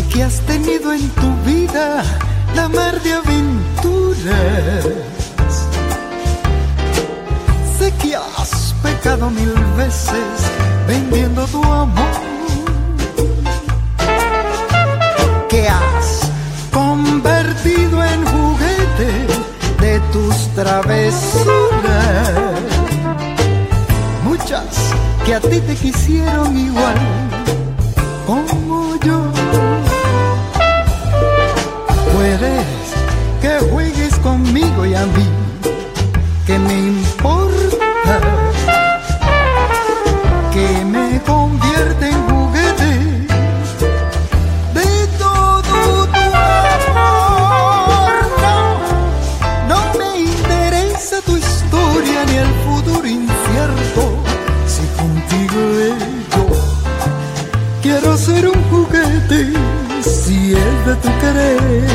Sé que has tenido en tu vida la mar de aventuras. Sé que has pecado mil veces vendiendo tu amor. Que has convertido en juguete de tus travesuras. Muchas que a ti te quisieron igual Puedes que juegues conmigo y a mí, que me importa, que me convierte en juguete de todo tu amor. No, me interesa tu historia ni el futuro incierto, si contigo yo quiero ser un juguete, si es de tu querer.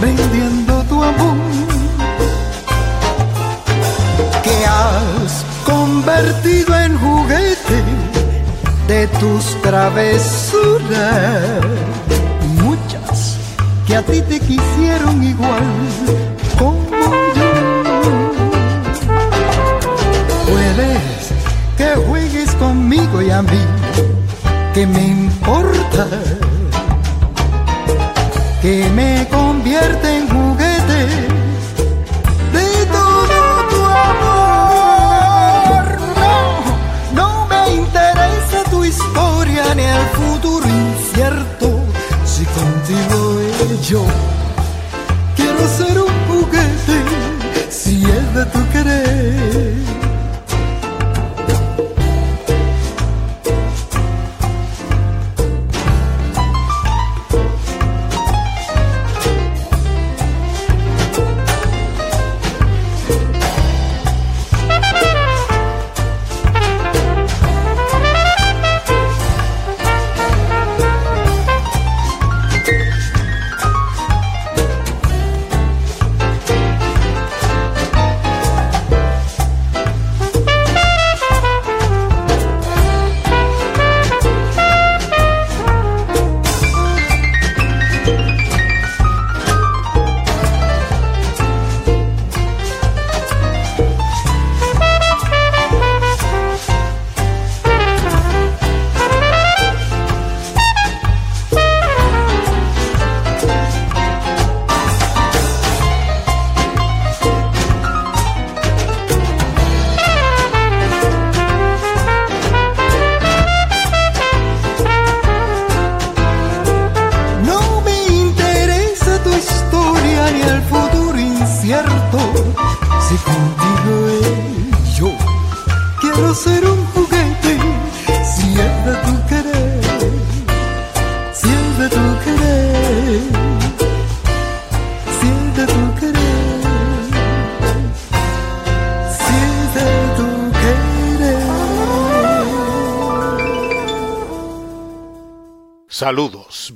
Vendiendo tu amor. Que has convertido en juguete de tus travesuras. Muchas que a ti te quisieron igual como yo. Puedes que juegues conmigo y a mí, yo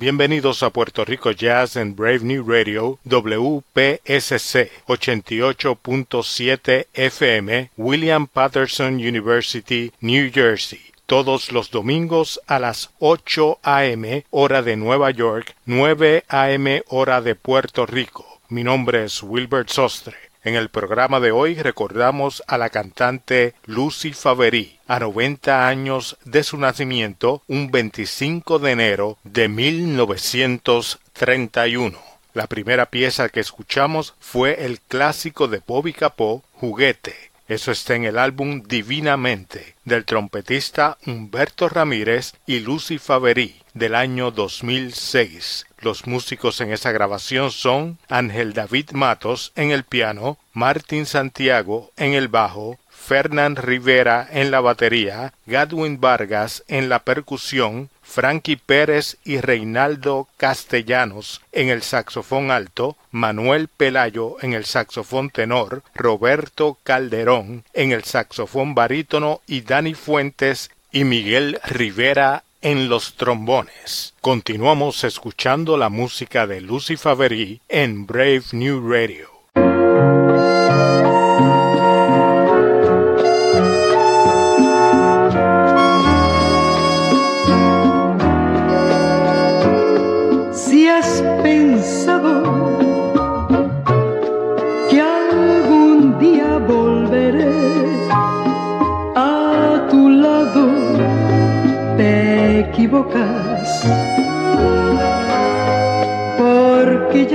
bienvenidos a Puerto Rico Jazz en Brave New Radio WPSC 88.7 FM William Patterson University, New Jersey. Todos los domingos a las 8 a.m. hora de Nueva York, 9 a.m. hora de Puerto Rico. Mi nombre es Wilbert Sostre. En el programa de hoy recordamos a la cantante Lucy Favery, a 90 años de su nacimiento, un 25 de enero de 1931. La primera pieza que escuchamos fue el clásico de Bobby Capó, Juguete. Eso está en el álbum Divinamente del trompetista Humberto Ramírez y Lucy Faverí del año 2006. Los músicos en esa grabación son Ángel David Matos en el piano, Martín Santiago en el bajo, Fernán Rivera en la batería, Gadwin Vargas en la percusión, Frankie Pérez y Reinaldo Castellanos en el saxofón alto, Manuel Pelayo en el saxofón tenor, Roberto Calderón en el saxofón barítono y Dani Fuentes y Miguel Rivera en los trombones. Continuamos escuchando la música de Lucy Favery en Brave New Radio.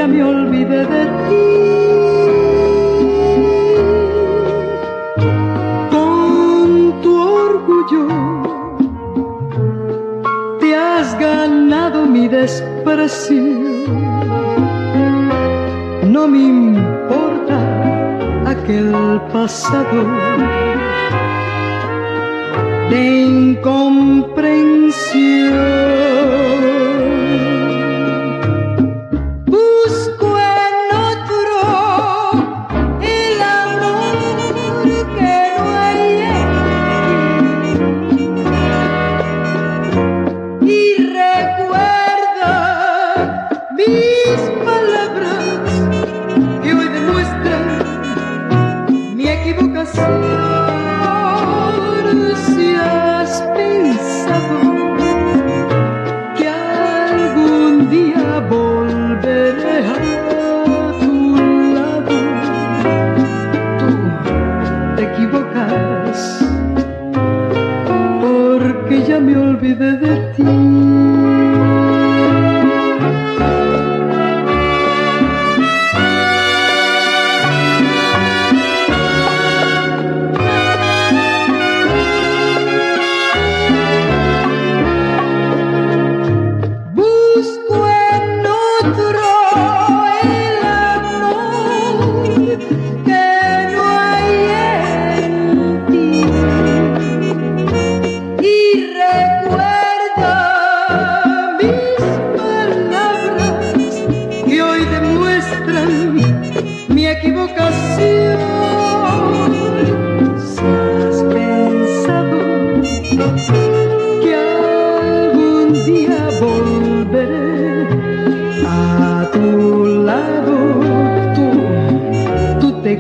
Ya me olvidé de ti. Con tu orgullo te has ganado mi desprecio. No me importa aquel pasado de incomprensión.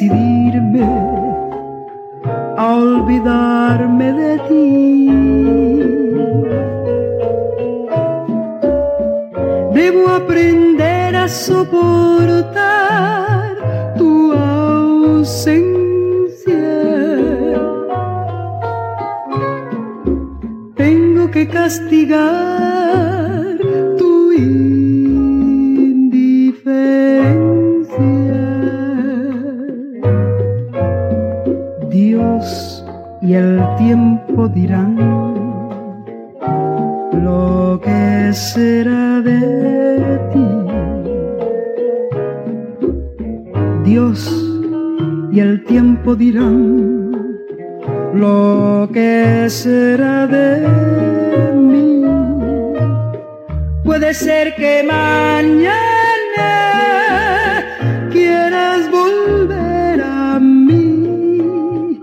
que Puede ser que mañana quieras volver a mí,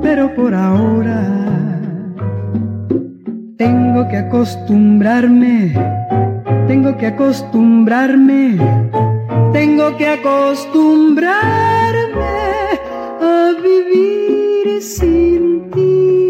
pero por ahora tengo que acostumbrarme, tengo que acostumbrarme, tengo que acostumbrarme a vivir sin ti.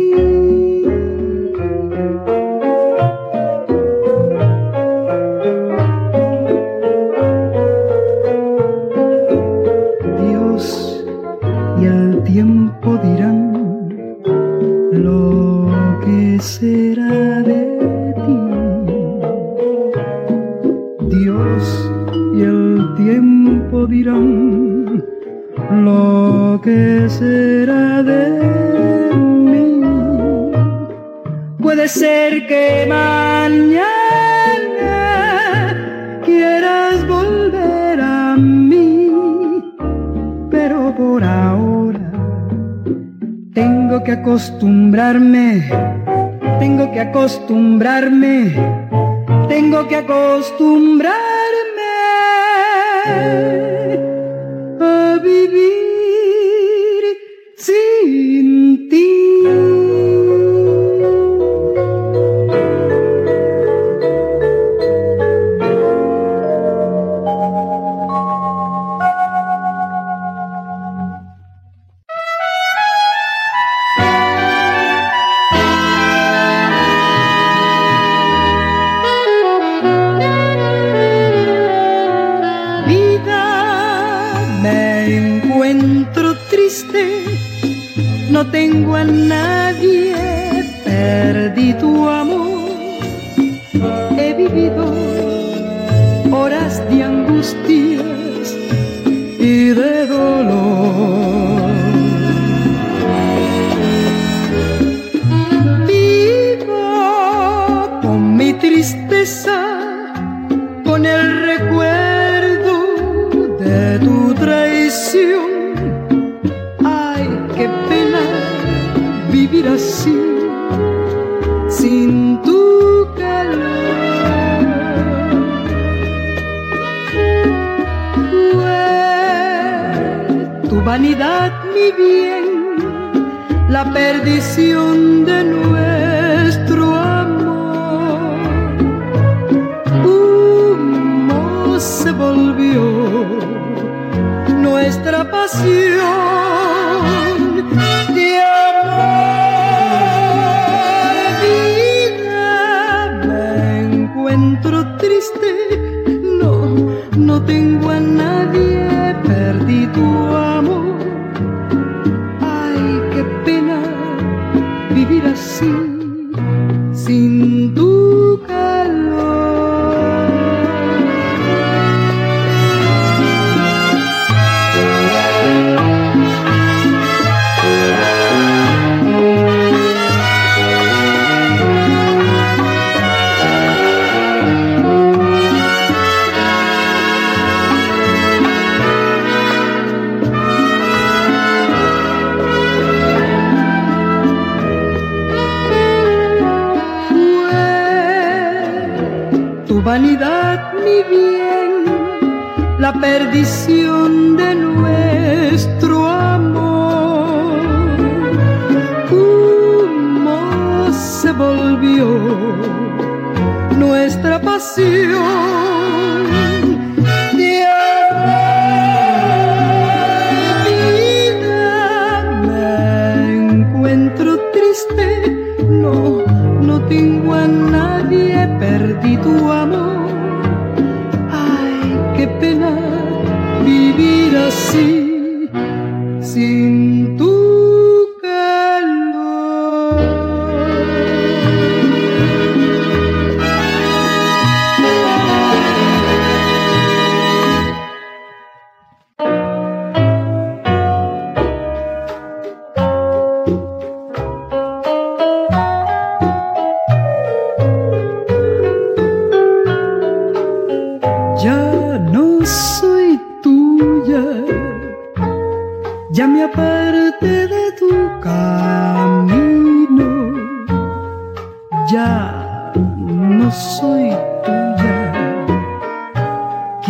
que será de mí. Puede ser que mañana quieras volver a mí, pero por ahora tengo que acostumbrarme, tengo que acostumbrarme, tengo que acostumbrarme a vivir. 心电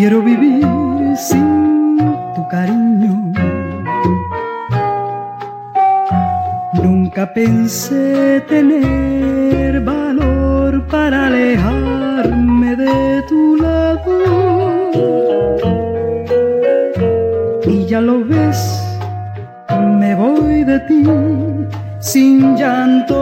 quiero vivir sin tu cariño. Nunca pensé tener valor para alejarme de tu lado. Y ya lo ves, me voy de ti sin llanto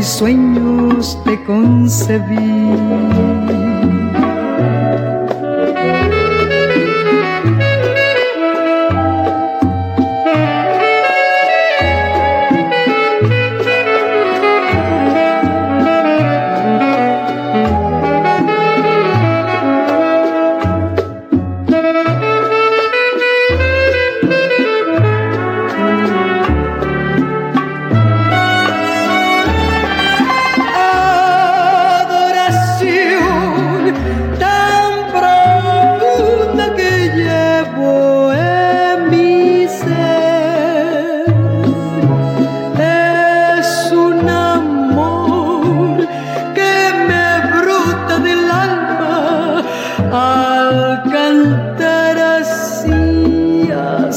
mis sueños te concebí.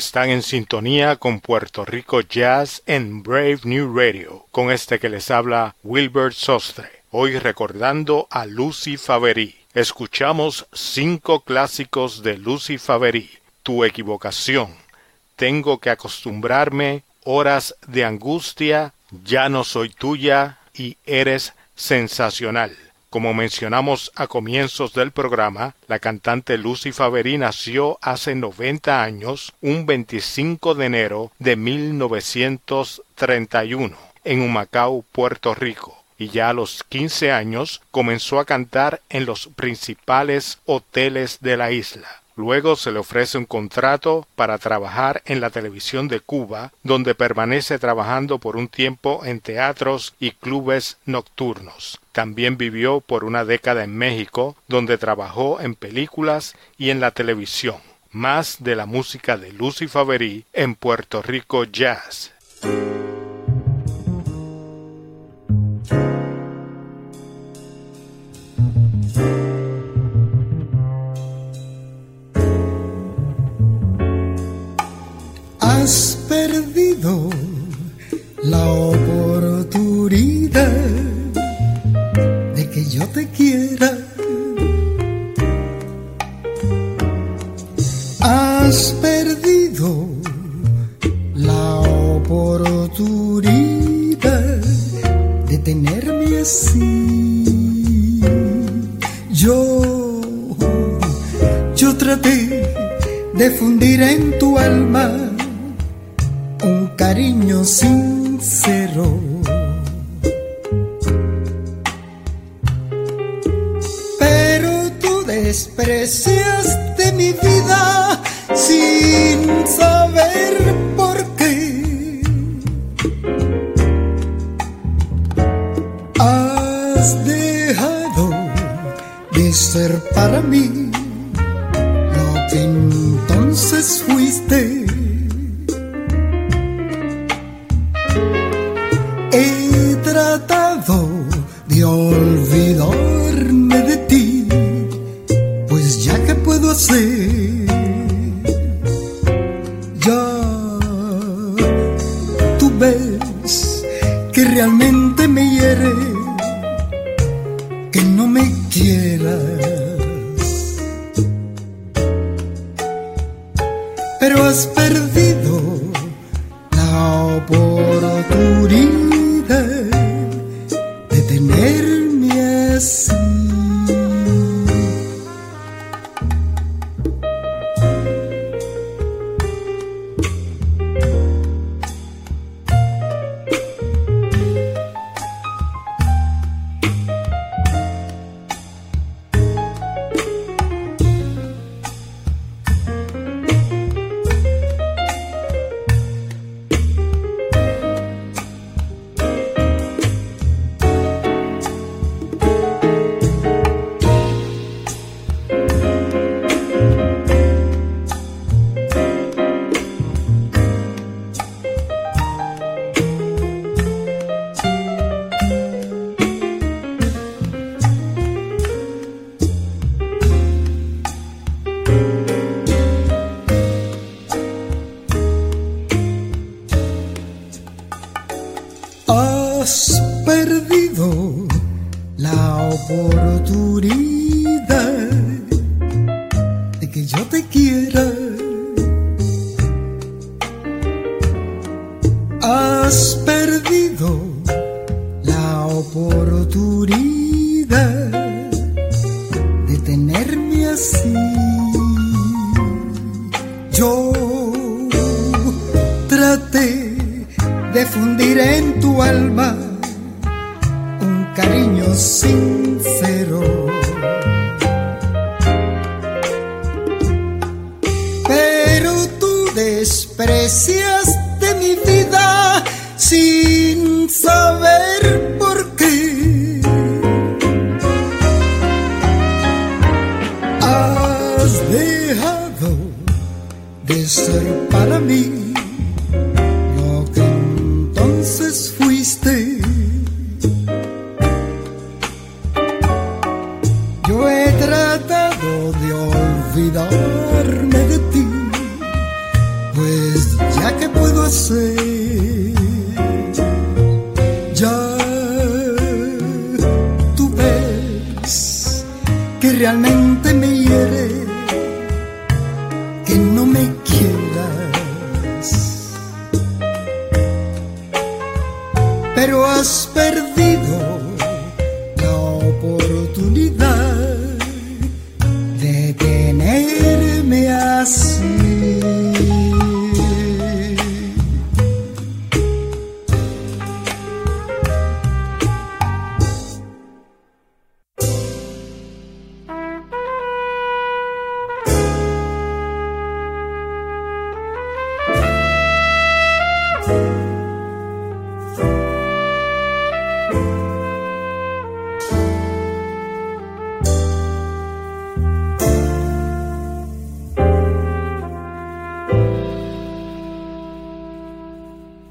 Están en sintonía con Puerto Rico Jazz en Brave New Radio, con este que les habla Wilbert Sostre. Hoy recordando a Lucy Favery. Escuchamos cinco clásicos de Lucy Favery. Tu equivocación. Tengo que acostumbrarme. Horas de angustia. Ya no soy tuya y eres sensacional. Como mencionamos a comienzos del programa, la cantante Lucy Favery nació hace 90 años, un 25 de enero de 1931, en Humacao, Puerto Rico y ya a los 15 años comenzó a cantar en los principales hoteles de la isla. Luego se le ofrece un contrato para trabajar en la televisión de Cuba, donde permanece trabajando por un tiempo en teatros y clubes nocturnos. También vivió por una década en México, donde trabajó en películas y en la televisión. Más de la música de Lucy Favery en Puerto Rico Jazz. Tratado de olvidarme de ti,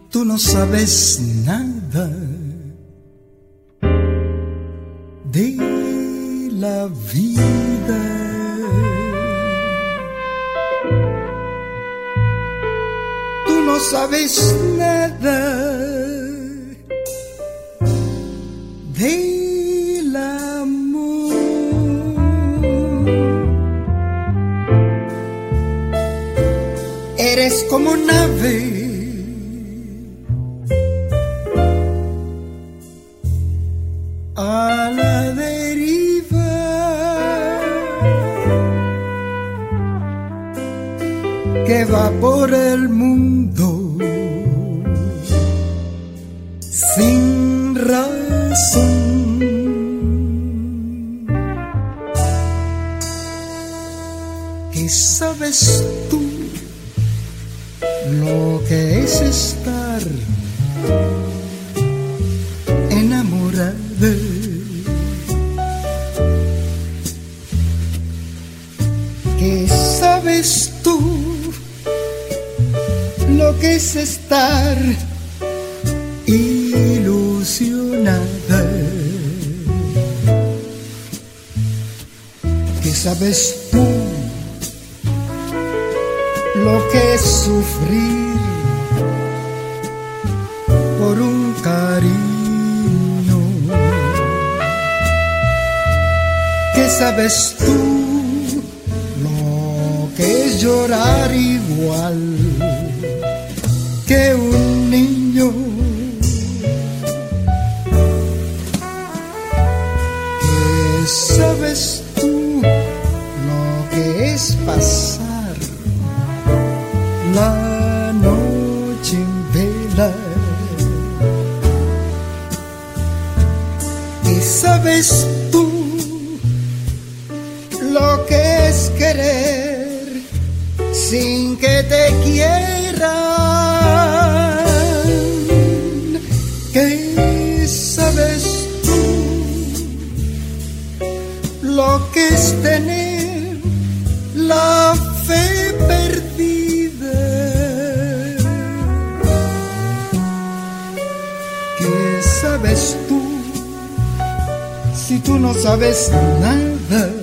tú no sabes nada de la vida. Tú no sabes nada del amor. Eres como nave sabes tú lo que es llorar igual que un niño. ¿Qué sabes tú lo que es pasar la noche en vela? ¿Qué sabes sabes nada.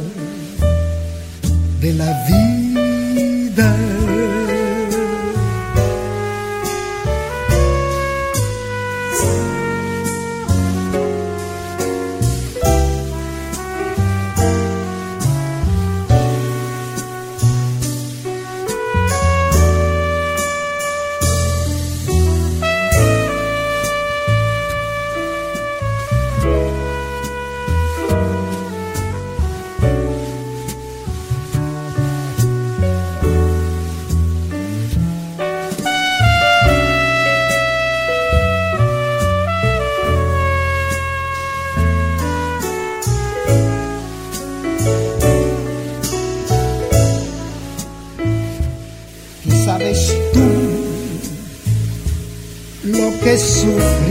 is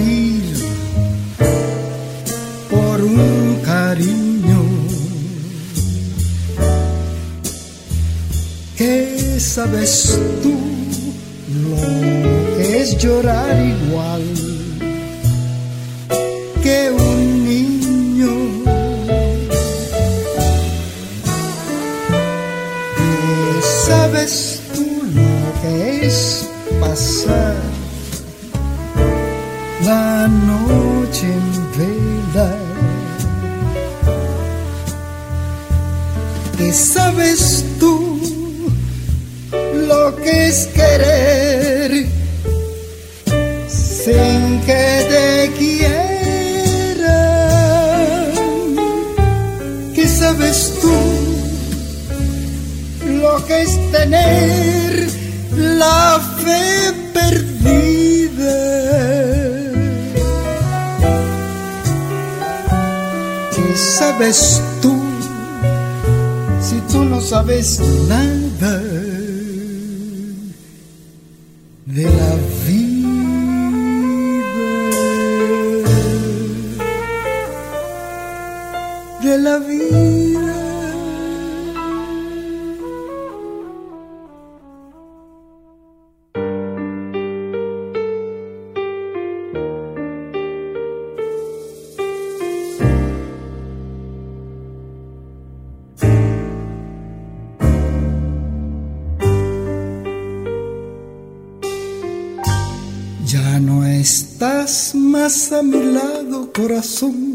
La vida. Ya no estás más a mi lado, corazón.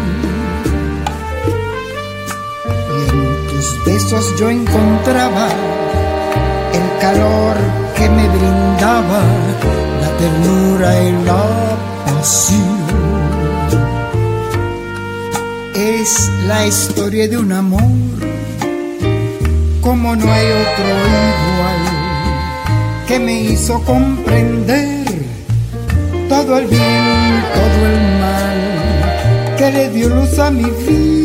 Tus besos yo encontraba el calor que me brindaba la ternura y la pasión. Es la historia de un amor como no hay otro igual que me hizo comprender todo el bien, todo el mal que le dio luz a mi vida,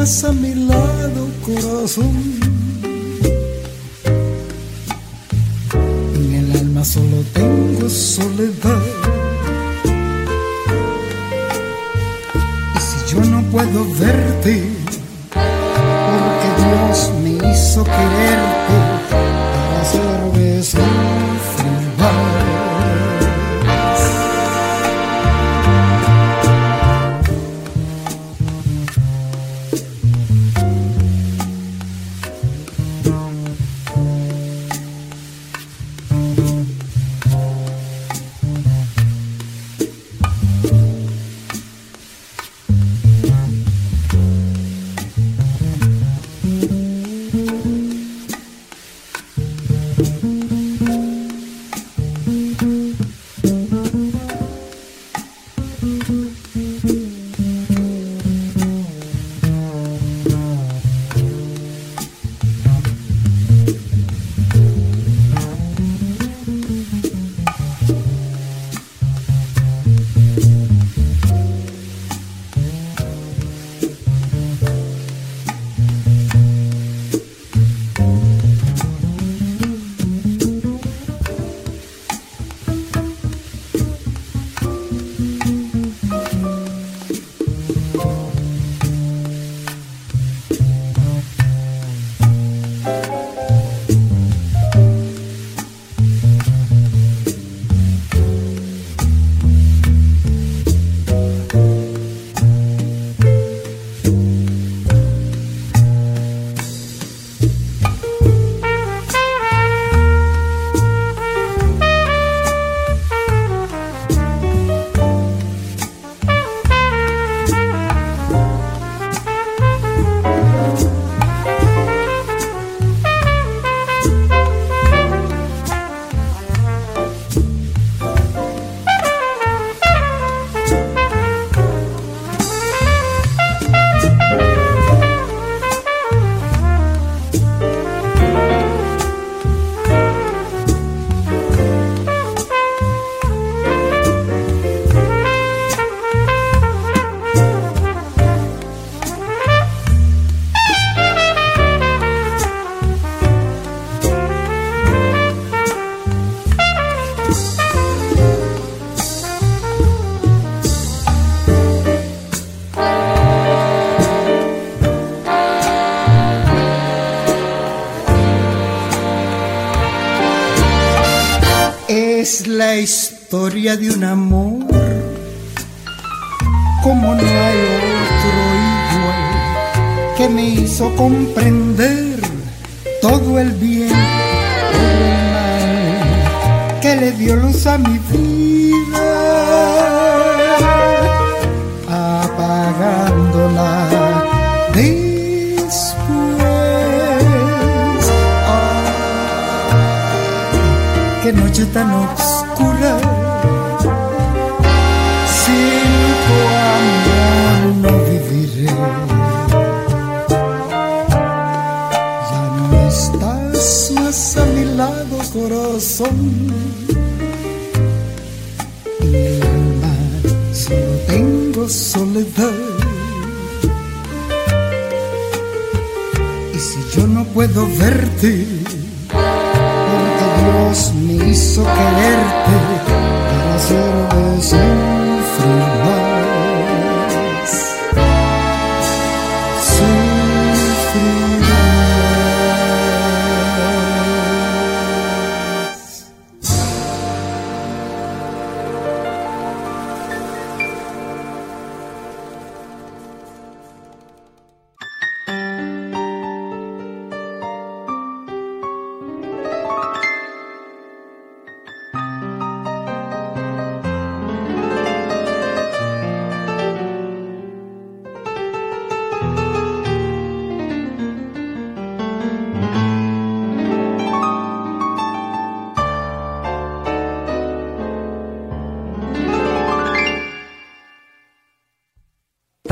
a mi lado, corazón. En el alma solo tengo soledad. Y si yo no puedo verte, como no hay otro igual que me hizo comprender todo el bien, todo el mal que le dio luz a mi vida, apagándola después. Ay, qué noche tan oscura. Soledad. Y si yo no puedo verte, porque Dios me hizo quererte para hacerme sufrir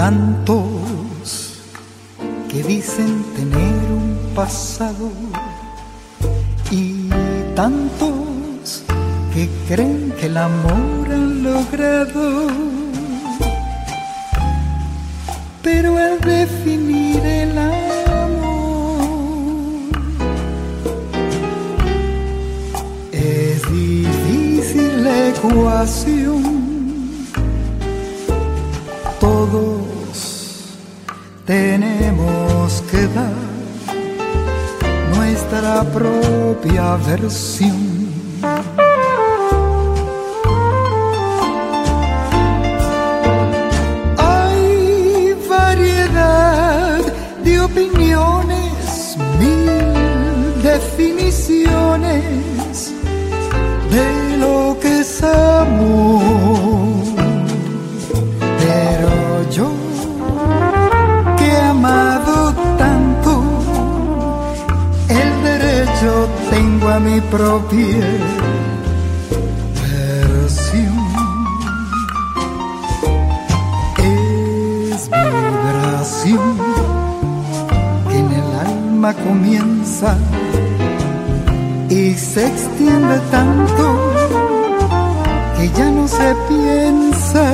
Tantos que dicen tener un pasado y tantos que creen que el amor han logrado. Pero al definir el amor es difícil la ecuación nuestra propia versión. Propia versión. Es vibración que en el alma comienza y se extiende tanto que ya no se piensa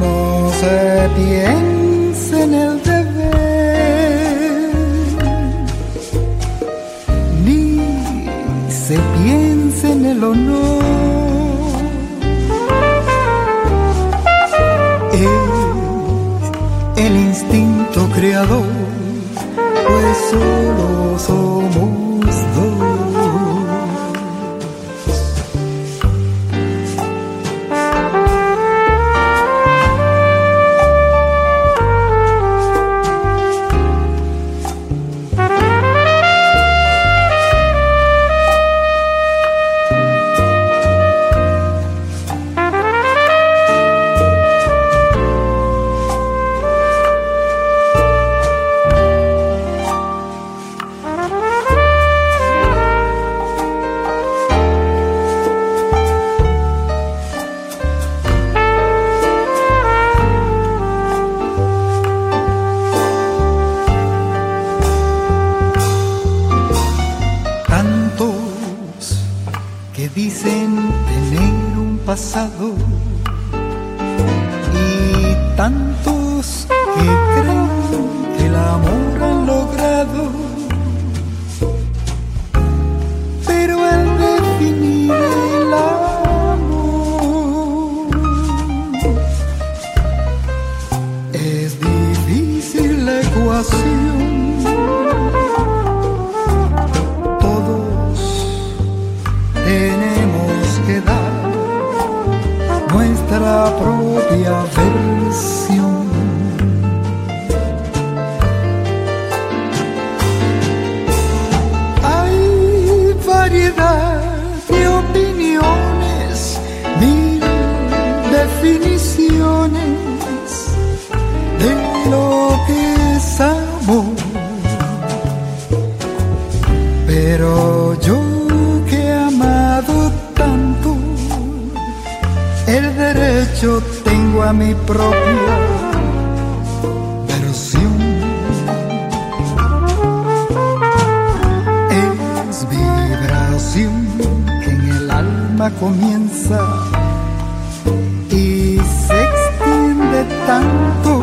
no se piensa en el en el instinto creador, pues solo somos tenemos que dar nuestra propia versión. Mi propia versión. Es vibración que en el alma comienza y se extiende tanto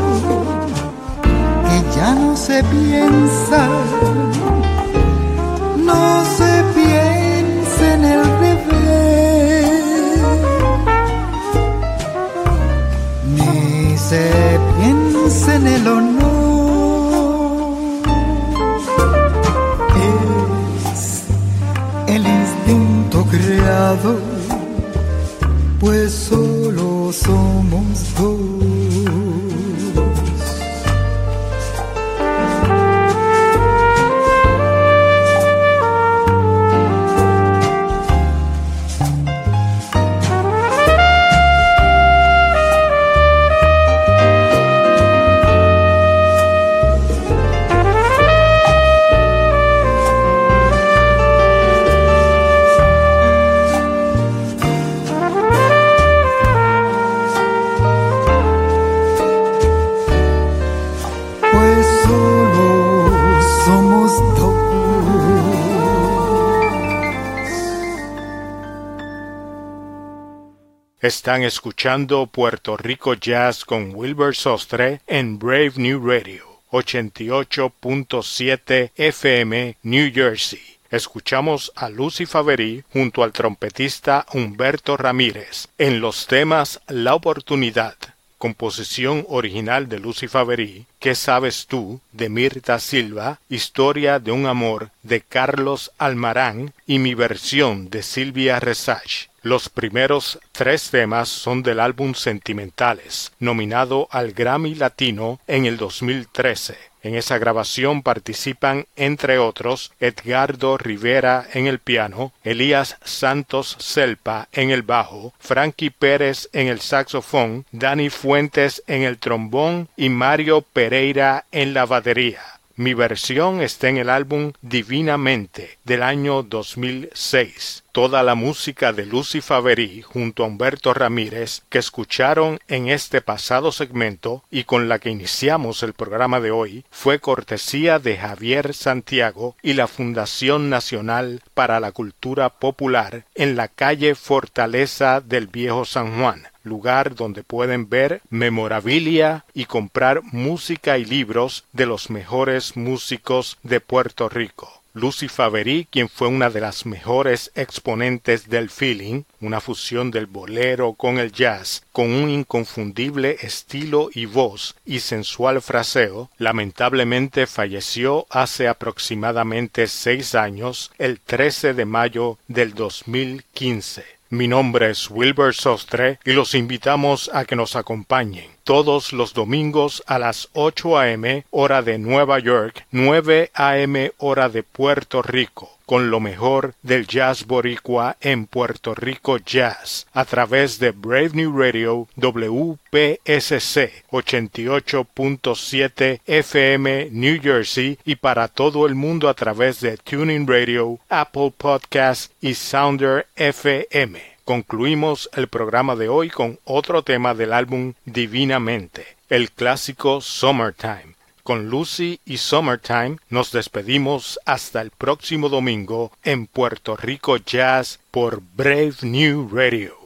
que ya no se piensa, lado Están escuchando Puerto Rico Jazz con Wilbur Sostre en Brave New Radio 88.7 FM New Jersey. Escuchamos a Lucy Faverí junto al trompetista Humberto Ramírez en los temas La Oportunidad, composición original de Lucy Faverí, ¿Qué sabes tú? de Mirta Silva, Historia de un amor de Carlos Almarán y mi versión de Silvia Resach. Los primeros tres temas son del álbum Sentimentales, nominado al Grammy Latino en el 2013. En esa grabación participan, entre otros, Edgardo Rivera en el piano, Elías Santos Selpa en el bajo, Frankie Pérez en el saxofón, Dani Fuentes en el trombón y Mario Pereira en la batería. Mi versión está en el álbum Divinamente del año 2006. Toda la música de Lucy Faverí junto a Humberto Ramírez que escucharon en este pasado segmento y con la que iniciamos el programa de hoy fue cortesía de Javier Santiago y la Fundación Nacional para la Cultura Popular en la calle Fortaleza del Viejo San Juan lugar donde pueden ver memorabilia y comprar música y libros de los mejores músicos de Puerto Rico. Lucy Faverí, quien fue una de las mejores exponentes del feeling, una fusión del bolero con el jazz, con un inconfundible estilo y voz y sensual fraseo, lamentablemente falleció hace aproximadamente seis años, el 13 de mayo del 2015. Mi nombre es Wilbur Sostre y los invitamos a que nos acompañen todos los domingos a las 8 a.m. hora de Nueva York, 9 a.m. hora de Puerto Rico con lo mejor del jazz boricua en Puerto Rico Jazz a través de Brave New Radio WPSC 88.7 FM New Jersey y para todo el mundo a través de Tuning Radio, Apple Podcast y Sounder FM. Concluimos el programa de hoy con otro tema del álbum Divinamente, el clásico Summertime. Con Lucy y Summertime nos despedimos hasta el próximo domingo en Puerto Rico Jazz por Brave New Radio.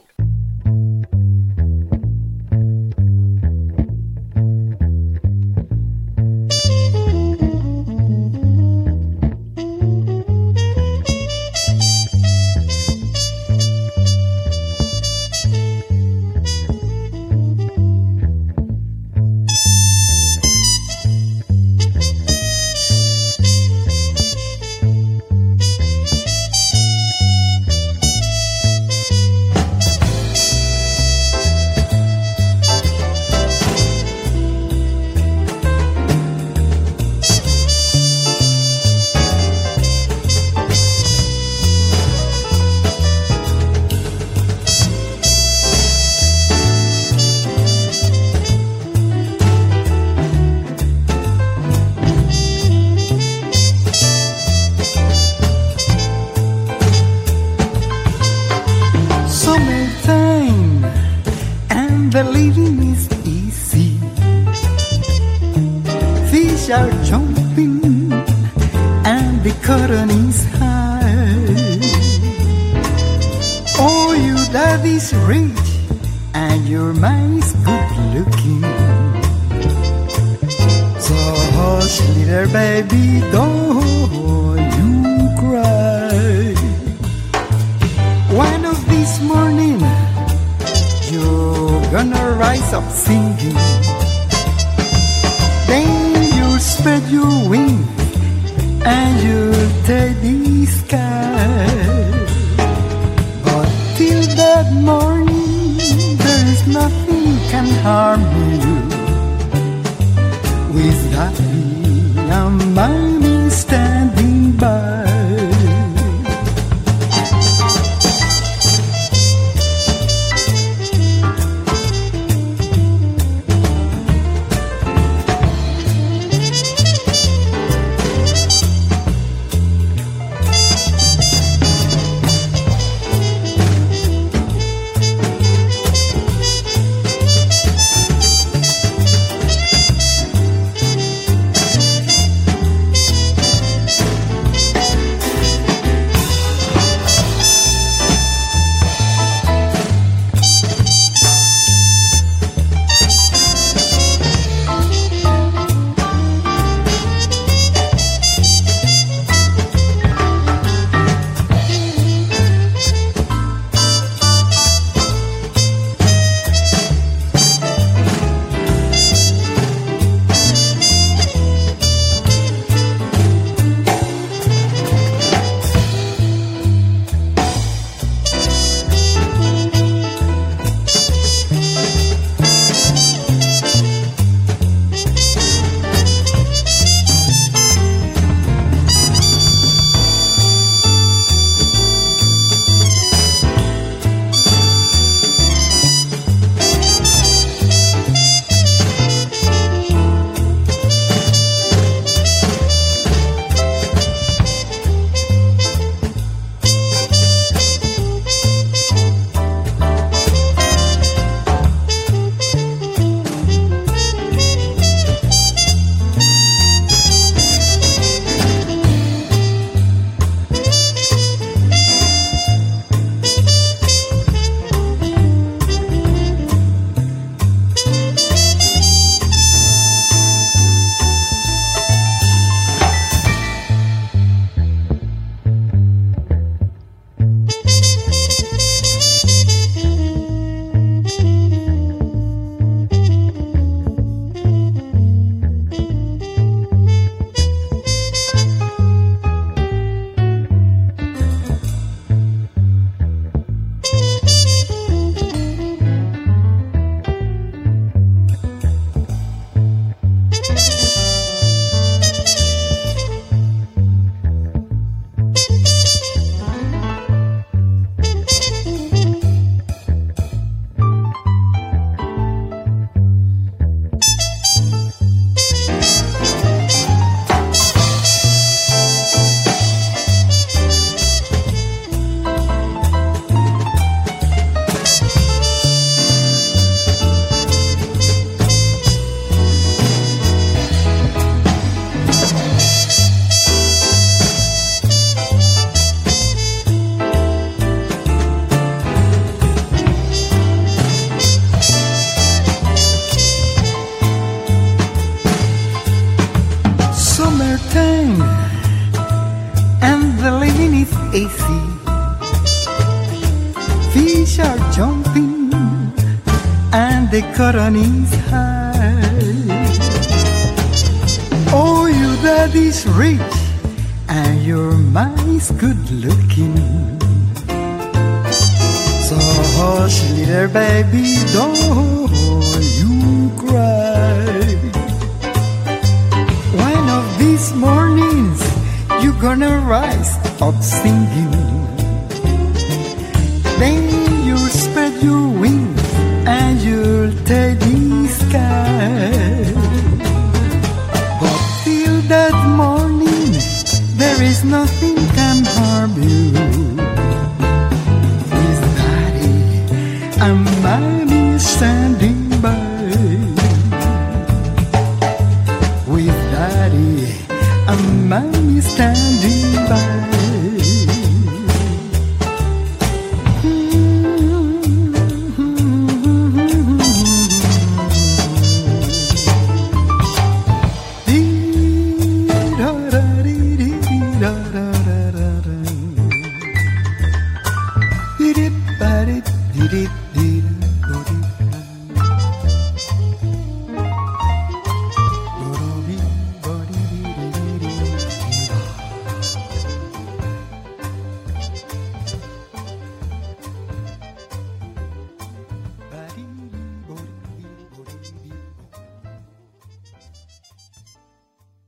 Are jumping and the current is high. Oh, you daddy's rich and your mind's good looking. So hush, little baby, don't you cry. One of these mornings, you're gonna rise up singing. Your wings and you'll take the sky. But till that morning, there is nothing can harm you. With daddy and mommy standing by with daddy a man standing by.